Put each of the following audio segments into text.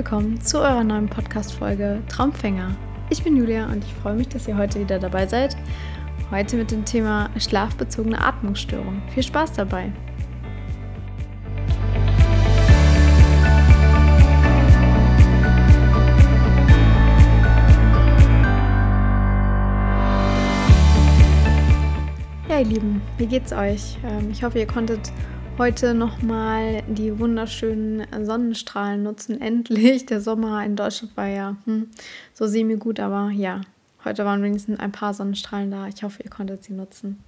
willkommen zu eurer neuen Podcast-Folge Traumfänger. Ich bin Julia und ich freue mich, dass ihr heute wieder dabei seid. Heute mit dem Thema schlafbezogene Atmungsstörung. Viel Spaß dabei! Ja, ihr Lieben, wie geht's euch? Ähm, ich hoffe, ihr konntet heute nochmal die wunderschönen Sonnenstrahlen nutzen. Endlich. Der Sommer in Deutschland war ja hm, so semi gut, aber ja, heute waren wenigstens ein paar Sonnenstrahlen da. Ich hoffe, ihr konntet sie nutzen.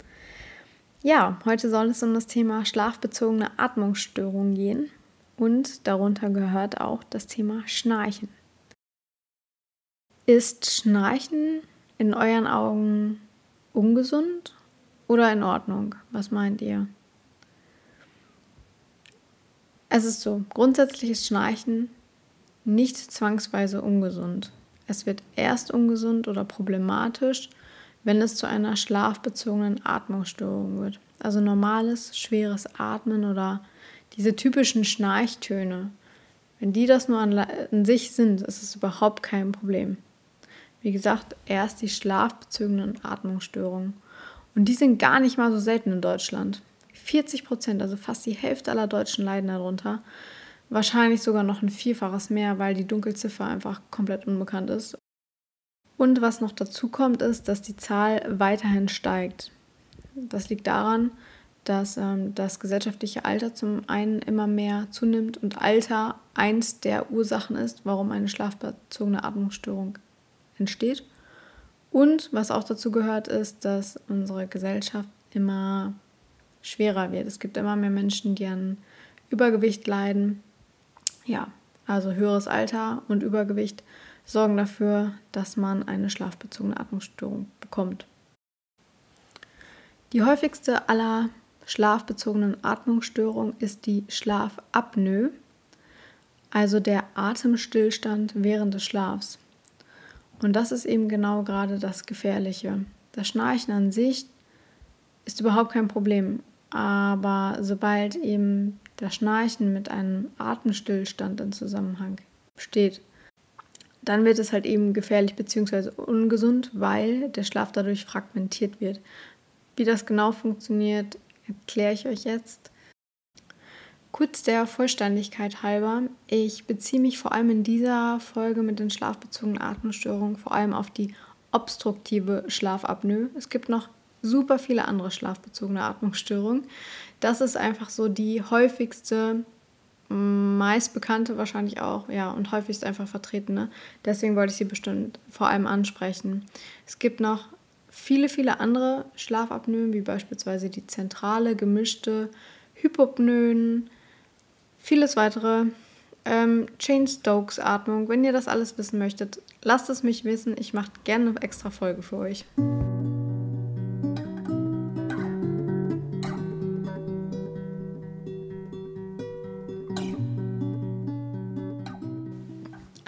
Ja, heute soll es um das Thema schlafbezogene Atmungsstörungen gehen und darunter gehört auch das Thema Schnarchen. Ist Schnarchen in euren Augen ungesund oder in Ordnung? Was meint ihr? Es ist so, grundsätzliches Schnarchen nicht zwangsweise ungesund. Es wird erst ungesund oder problematisch, wenn es zu einer schlafbezogenen Atmungsstörung wird. Also normales, schweres Atmen oder diese typischen Schnarchtöne. Wenn die das nur an, an sich sind, ist es überhaupt kein Problem. Wie gesagt, erst die schlafbezogenen Atmungsstörungen. Und die sind gar nicht mal so selten in Deutschland. 40 Prozent, also fast die Hälfte aller Deutschen leiden darunter. Wahrscheinlich sogar noch ein Vielfaches mehr, weil die Dunkelziffer einfach komplett unbekannt ist. Und was noch dazu kommt, ist, dass die Zahl weiterhin steigt. Das liegt daran, dass ähm, das gesellschaftliche Alter zum einen immer mehr zunimmt und Alter eins der Ursachen ist, warum eine schlafbezogene Atmungsstörung entsteht. Und was auch dazu gehört, ist, dass unsere Gesellschaft immer schwerer wird. Es gibt immer mehr Menschen, die an Übergewicht leiden. Ja, also höheres Alter und Übergewicht sorgen dafür, dass man eine schlafbezogene Atmungsstörung bekommt. Die häufigste aller schlafbezogenen Atmungsstörungen ist die Schlafapnoe, also der Atemstillstand während des Schlafs. Und das ist eben genau gerade das Gefährliche. Das Schnarchen an sich ist überhaupt kein Problem. Aber sobald eben das Schnarchen mit einem Atemstillstand in Zusammenhang steht, dann wird es halt eben gefährlich bzw. ungesund, weil der Schlaf dadurch fragmentiert wird. Wie das genau funktioniert, erkläre ich euch jetzt. Kurz der Vollständigkeit halber, ich beziehe mich vor allem in dieser Folge mit den schlafbezogenen Atemstörungen vor allem auf die obstruktive Schlafapnoe. Es gibt noch super viele andere schlafbezogene Atmungsstörungen. Das ist einfach so die häufigste, meist bekannte wahrscheinlich auch, ja, und häufigst einfach vertretene. Deswegen wollte ich sie bestimmt vor allem ansprechen. Es gibt noch viele, viele andere Schlafapnoen, wie beispielsweise die zentrale, gemischte Hypopnoen, vieles weitere. Ähm, Jane Stokes Atmung. Wenn ihr das alles wissen möchtet, lasst es mich wissen. Ich mache gerne eine extra Folge für euch.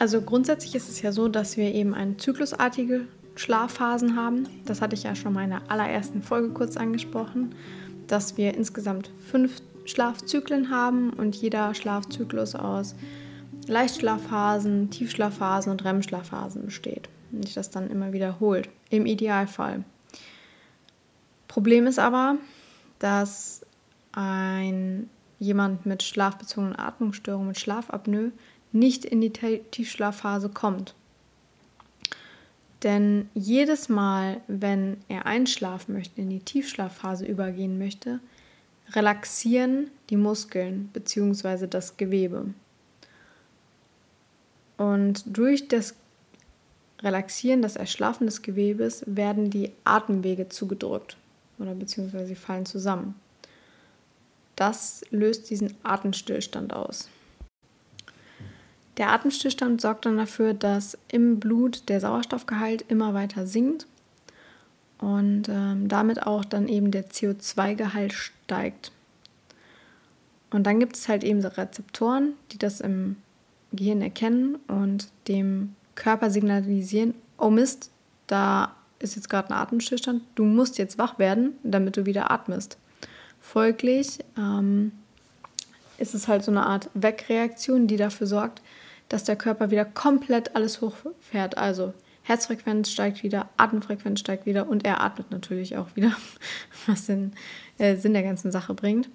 Also grundsätzlich ist es ja so, dass wir eben eine zyklusartige Schlafphasen haben. Das hatte ich ja schon mal in der allerersten Folge kurz angesprochen, dass wir insgesamt fünf Schlafzyklen haben und jeder Schlafzyklus aus Leichtschlafphasen, Tiefschlafphasen und REM-Schlafphasen besteht und sich das dann immer wiederholt, im Idealfall. Problem ist aber, dass ein jemand mit schlafbezogenen Atmungsstörungen, mit Schlafapnoe nicht in die Tiefschlafphase kommt. Denn jedes Mal, wenn er einschlafen möchte, in die Tiefschlafphase übergehen möchte, relaxieren die Muskeln bzw. das Gewebe. Und durch das Relaxieren, das Erschlafen des Gewebes werden die Atemwege zugedrückt oder beziehungsweise sie fallen zusammen. Das löst diesen Atemstillstand aus. Der Atemstillstand sorgt dann dafür, dass im Blut der Sauerstoffgehalt immer weiter sinkt und ähm, damit auch dann eben der CO2-Gehalt steigt. Und dann gibt es halt eben so Rezeptoren, die das im Gehirn erkennen und dem Körper signalisieren, oh Mist, da ist jetzt gerade ein Atemstillstand, du musst jetzt wach werden, damit du wieder atmest. Folglich ähm, ist es halt so eine Art Wegreaktion, die dafür sorgt, dass der Körper wieder komplett alles hochfährt. Also Herzfrequenz steigt wieder, Atemfrequenz steigt wieder und er atmet natürlich auch wieder, was den äh, Sinn der ganzen Sache bringt.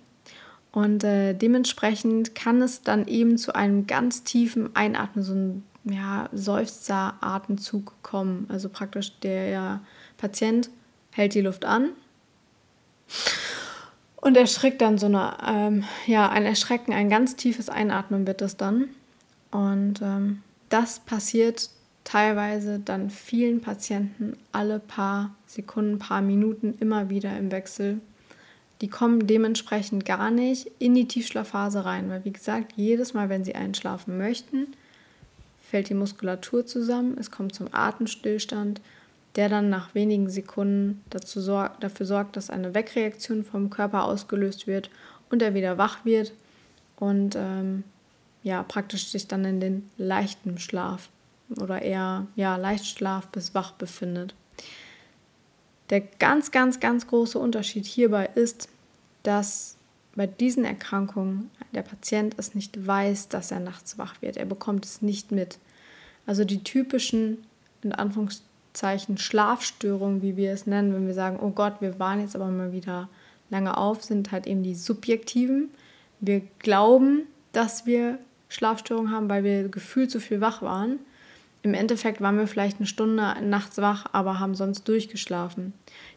Und äh, dementsprechend kann es dann eben zu einem ganz tiefen Einatmen, so ein ja, Seufzer-Atemzug kommen. Also praktisch der Patient hält die Luft an und erschrickt dann so eine, ähm, ja, ein Erschrecken, ein ganz tiefes Einatmen wird das dann. Und ähm, das passiert teilweise dann vielen Patienten alle paar Sekunden, paar Minuten immer wieder im Wechsel. Die kommen dementsprechend gar nicht in die Tiefschlafphase rein, weil wie gesagt, jedes Mal, wenn sie einschlafen möchten, fällt die Muskulatur zusammen, es kommt zum Atemstillstand, der dann nach wenigen Sekunden dazu sor dafür sorgt, dass eine Wegreaktion vom Körper ausgelöst wird und er wieder wach wird und ähm, ja, praktisch sich dann in den leichten Schlaf oder eher ja, Leichtschlaf bis wach befindet. Der ganz, ganz, ganz große Unterschied hierbei ist, dass bei diesen Erkrankungen der Patient es nicht weiß, dass er nachts wach wird. Er bekommt es nicht mit. Also die typischen, in Anführungszeichen, Schlafstörungen, wie wir es nennen, wenn wir sagen, oh Gott, wir waren jetzt aber mal wieder lange auf, sind halt eben die subjektiven. Wir glauben, dass wir Schlafstörungen haben, weil wir gefühlt zu viel wach waren. Im Endeffekt waren wir vielleicht eine Stunde nachts wach, aber haben sonst durchgeschlafen.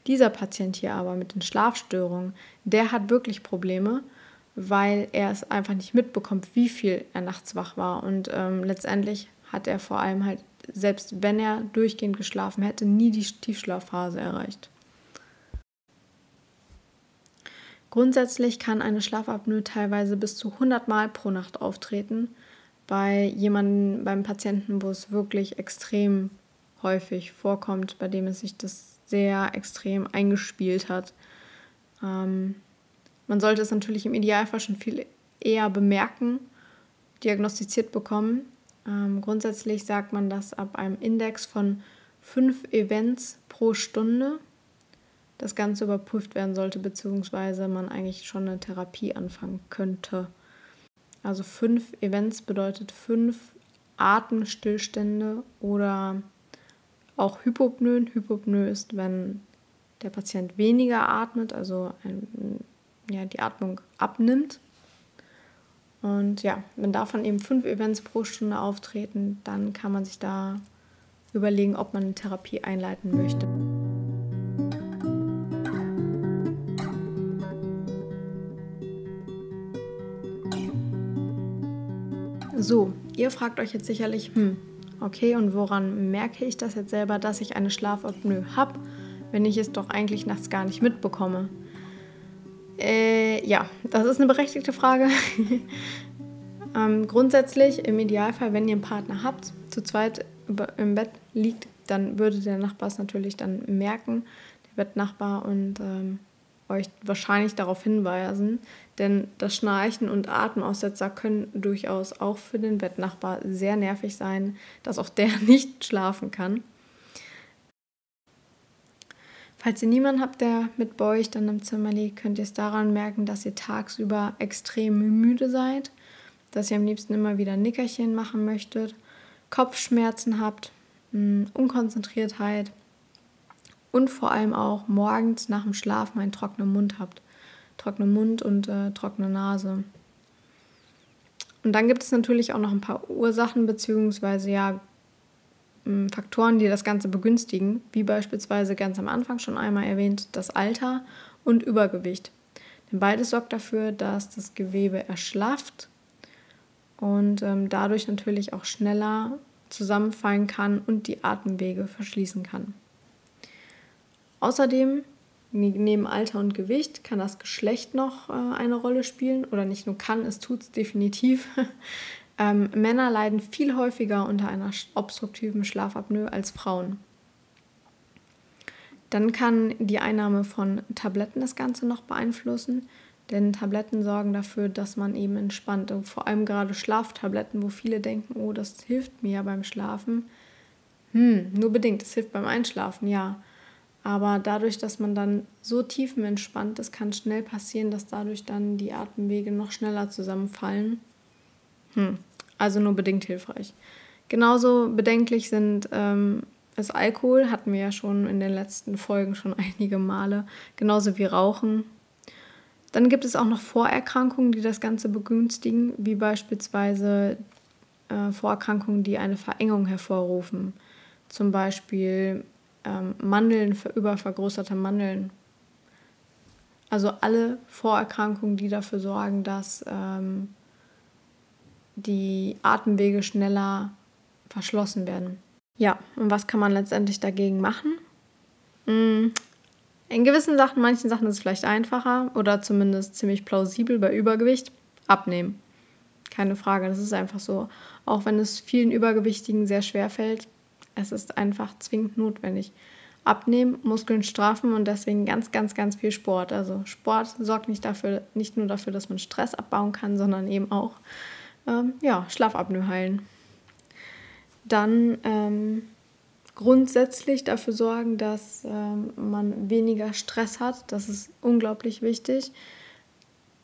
Dieser Patient hier aber mit den Schlafstörungen, der hat wirklich Probleme, weil er es einfach nicht mitbekommt, wie viel er nachts wach war. Und ähm, letztendlich hat er vor allem halt, selbst wenn er durchgehend geschlafen hätte, nie die Tiefschlafphase erreicht. Grundsätzlich kann eine Schlafapnoe teilweise bis zu 100 Mal pro Nacht auftreten bei jemandem, beim Patienten, wo es wirklich extrem häufig vorkommt, bei dem es sich das sehr extrem eingespielt hat. Ähm, man sollte es natürlich im Idealfall schon viel eher bemerken, diagnostiziert bekommen. Ähm, grundsätzlich sagt man, dass ab einem Index von fünf Events pro Stunde das Ganze überprüft werden sollte, beziehungsweise man eigentlich schon eine Therapie anfangen könnte. Also fünf Events bedeutet fünf Atemstillstände oder auch Hypopnoe. Hypopnoe ist, wenn der Patient weniger atmet, also ein, ja, die Atmung abnimmt. Und ja, wenn davon eben fünf Events pro Stunde auftreten, dann kann man sich da überlegen, ob man eine Therapie einleiten möchte. So, ihr fragt euch jetzt sicherlich, hm, okay, und woran merke ich das jetzt selber, dass ich eine Schlafapnoe habe, wenn ich es doch eigentlich nachts gar nicht mitbekomme? Äh, ja, das ist eine berechtigte Frage. ähm, grundsätzlich, im Idealfall, wenn ihr einen Partner habt, zu zweit im Bett liegt, dann würde der Nachbar es natürlich dann merken, der Bettnachbar, und ähm, euch wahrscheinlich darauf hinweisen, denn das Schnarchen und Atemaussetzer können durchaus auch für den Bettnachbar sehr nervig sein, dass auch der nicht schlafen kann. Falls ihr niemanden habt, der mit euch dann im Zimmer liegt, könnt ihr es daran merken, dass ihr tagsüber extrem müde seid, dass ihr am liebsten immer wieder Nickerchen machen möchtet, Kopfschmerzen habt, hm, Unkonzentriertheit und vor allem auch morgens nach dem Schlafen einen trockenen Mund habt. Trockenen Mund und äh, trockene Nase. Und dann gibt es natürlich auch noch ein paar Ursachen bzw. ja Faktoren, die das Ganze begünstigen, wie beispielsweise ganz am Anfang schon einmal erwähnt, das Alter und Übergewicht. Denn beides sorgt dafür, dass das Gewebe erschlafft und ähm, dadurch natürlich auch schneller zusammenfallen kann und die Atemwege verschließen kann. Außerdem, neben Alter und Gewicht, kann das Geschlecht noch äh, eine Rolle spielen oder nicht nur kann, es tut es definitiv. ähm, Männer leiden viel häufiger unter einer obstruktiven Schlafapnoe als Frauen. Dann kann die Einnahme von Tabletten das Ganze noch beeinflussen, denn Tabletten sorgen dafür, dass man eben entspannt. Und vor allem gerade Schlaftabletten, wo viele denken, oh, das hilft mir ja beim Schlafen. Hm, nur bedingt, es hilft beim Einschlafen, ja. Aber dadurch, dass man dann so tiefenentspannt ist, kann schnell passieren, dass dadurch dann die Atemwege noch schneller zusammenfallen. Hm. also nur bedingt hilfreich. Genauso bedenklich sind ähm, ist Alkohol, hatten wir ja schon in den letzten Folgen schon einige Male, genauso wie Rauchen. Dann gibt es auch noch Vorerkrankungen, die das Ganze begünstigen, wie beispielsweise äh, Vorerkrankungen, die eine Verengung hervorrufen. Zum Beispiel ähm, Mandeln, übervergrößerte Mandeln. Also alle Vorerkrankungen, die dafür sorgen, dass ähm, die Atemwege schneller verschlossen werden. Ja, und was kann man letztendlich dagegen machen? Hm, in gewissen Sachen, manchen Sachen ist es vielleicht einfacher oder zumindest ziemlich plausibel bei Übergewicht. Abnehmen. Keine Frage, das ist einfach so. Auch wenn es vielen Übergewichtigen sehr schwer fällt, es ist einfach zwingend notwendig. Abnehmen, Muskeln straffen und deswegen ganz, ganz, ganz viel Sport. Also Sport sorgt nicht, dafür, nicht nur dafür, dass man Stress abbauen kann, sondern eben auch ähm, ja, Schlafapnoe heilen. Dann ähm, grundsätzlich dafür sorgen, dass ähm, man weniger Stress hat. Das ist unglaublich wichtig.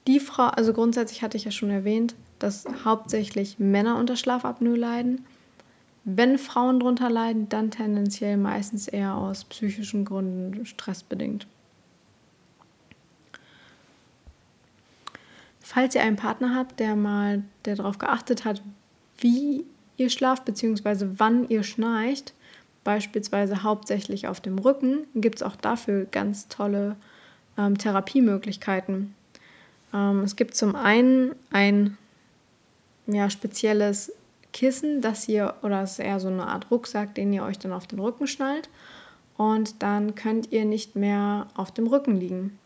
Die Frau, also grundsätzlich hatte ich ja schon erwähnt, dass hauptsächlich Männer unter Schlafapnoe leiden. Wenn Frauen darunter leiden, dann tendenziell meistens eher aus psychischen Gründen stressbedingt. Falls ihr einen Partner habt, der mal der darauf geachtet hat, wie ihr schlaft bzw. wann ihr schnarcht, beispielsweise hauptsächlich auf dem Rücken, gibt es auch dafür ganz tolle ähm, Therapiemöglichkeiten. Ähm, es gibt zum einen ein ja, spezielles Kissen, das ihr, oder es ist eher so eine Art Rucksack, den ihr euch dann auf den Rücken schnallt. Und dann könnt ihr nicht mehr auf dem Rücken liegen.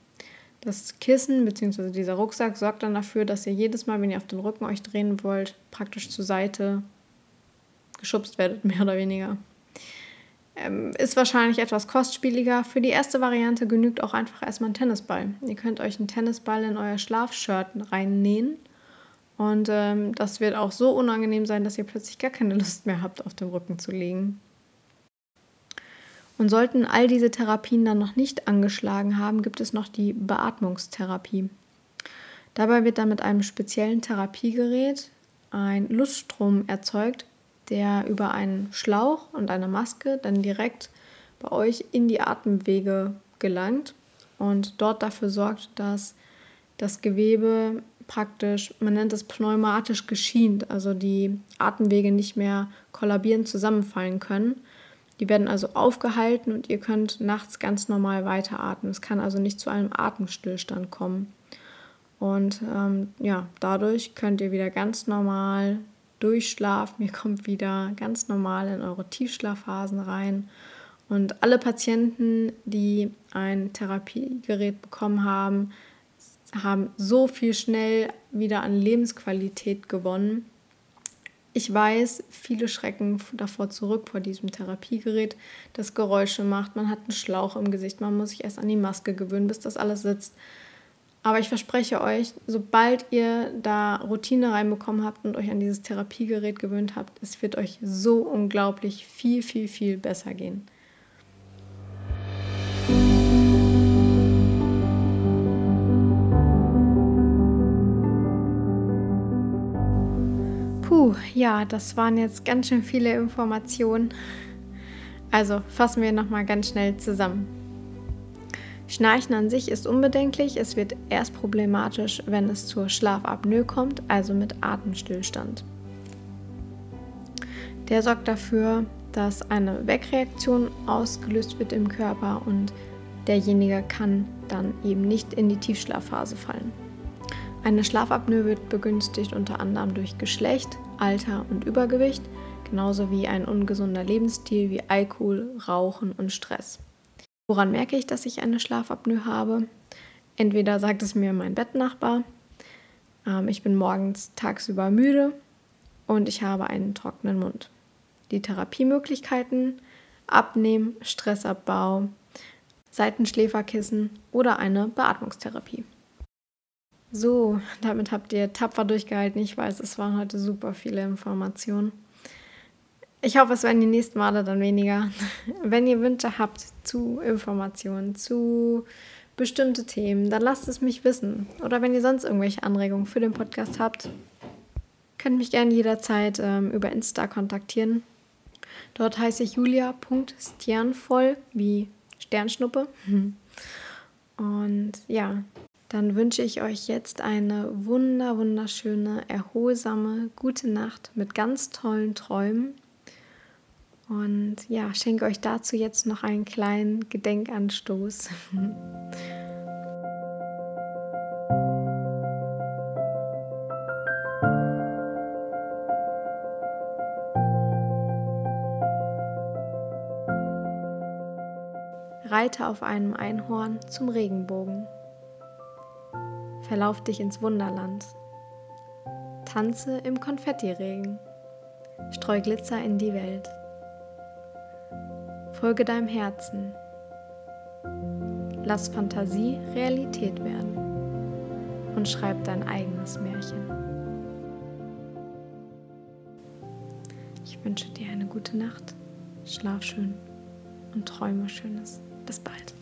Das Kissen bzw. dieser Rucksack sorgt dann dafür, dass ihr jedes Mal, wenn ihr auf den Rücken euch drehen wollt, praktisch zur Seite geschubst werdet, mehr oder weniger. Ähm, ist wahrscheinlich etwas kostspieliger. Für die erste Variante genügt auch einfach erstmal ein Tennisball. Ihr könnt euch einen Tennisball in euer Schlafshirt reinnähen und ähm, das wird auch so unangenehm sein, dass ihr plötzlich gar keine Lust mehr habt, auf dem Rücken zu liegen. Und sollten all diese Therapien dann noch nicht angeschlagen haben, gibt es noch die Beatmungstherapie. Dabei wird dann mit einem speziellen Therapiegerät ein Luftstrom erzeugt, der über einen Schlauch und eine Maske dann direkt bei euch in die Atemwege gelangt und dort dafür sorgt, dass das Gewebe praktisch, man nennt es pneumatisch geschient, also die Atemwege nicht mehr kollabierend zusammenfallen können. Die werden also aufgehalten und ihr könnt nachts ganz normal weiteratmen. Es kann also nicht zu einem Atemstillstand kommen. Und ähm, ja, dadurch könnt ihr wieder ganz normal durchschlafen. Ihr kommt wieder ganz normal in eure Tiefschlafphasen rein. Und alle Patienten, die ein Therapiegerät bekommen haben, haben so viel schnell wieder an Lebensqualität gewonnen. Ich weiß, viele schrecken davor zurück vor diesem Therapiegerät, das Geräusche macht. Man hat einen Schlauch im Gesicht, man muss sich erst an die Maske gewöhnen, bis das alles sitzt. Aber ich verspreche euch, sobald ihr da Routine reinbekommen habt und euch an dieses Therapiegerät gewöhnt habt, es wird euch so unglaublich viel, viel, viel besser gehen. Puh, ja, das waren jetzt ganz schön viele Informationen. Also fassen wir nochmal ganz schnell zusammen. Schnarchen an sich ist unbedenklich, es wird erst problematisch, wenn es zur Schlafapnoe kommt, also mit Atemstillstand. Der sorgt dafür, dass eine Wegreaktion ausgelöst wird im Körper und derjenige kann dann eben nicht in die Tiefschlafphase fallen. Eine Schlafapnoe wird begünstigt unter anderem durch Geschlecht, Alter und Übergewicht, genauso wie ein ungesunder Lebensstil wie Alkohol, Rauchen und Stress. Woran merke ich, dass ich eine Schlafapnoe habe? Entweder sagt es mir mein Bettnachbar, ähm, ich bin morgens tagsüber müde und ich habe einen trockenen Mund. Die Therapiemöglichkeiten, Abnehmen, Stressabbau, Seitenschläferkissen oder eine Beatmungstherapie. So, damit habt ihr tapfer durchgehalten. Ich weiß, es waren heute super viele Informationen. Ich hoffe, es werden die nächsten Male dann weniger. Wenn ihr Wünsche habt zu Informationen, zu bestimmte Themen, dann lasst es mich wissen. Oder wenn ihr sonst irgendwelche Anregungen für den Podcast habt, Könnt mich gerne jederzeit ähm, über Insta kontaktieren. Dort heiße ich julia.sternvoll wie Sternschnuppe. Und ja, dann wünsche ich euch jetzt eine wunder, wunderschöne, erholsame, gute Nacht mit ganz tollen Träumen. Und ja, schenke euch dazu jetzt noch einen kleinen Gedenkanstoß. Reite auf einem Einhorn zum Regenbogen. Verlauf dich ins Wunderland. Tanze im Konfettiregen. Streu Glitzer in die Welt. Folge deinem Herzen. Lass Fantasie Realität werden. Und schreib dein eigenes Märchen. Ich wünsche dir eine gute Nacht, schlaf schön und träume Schönes. Bis bald.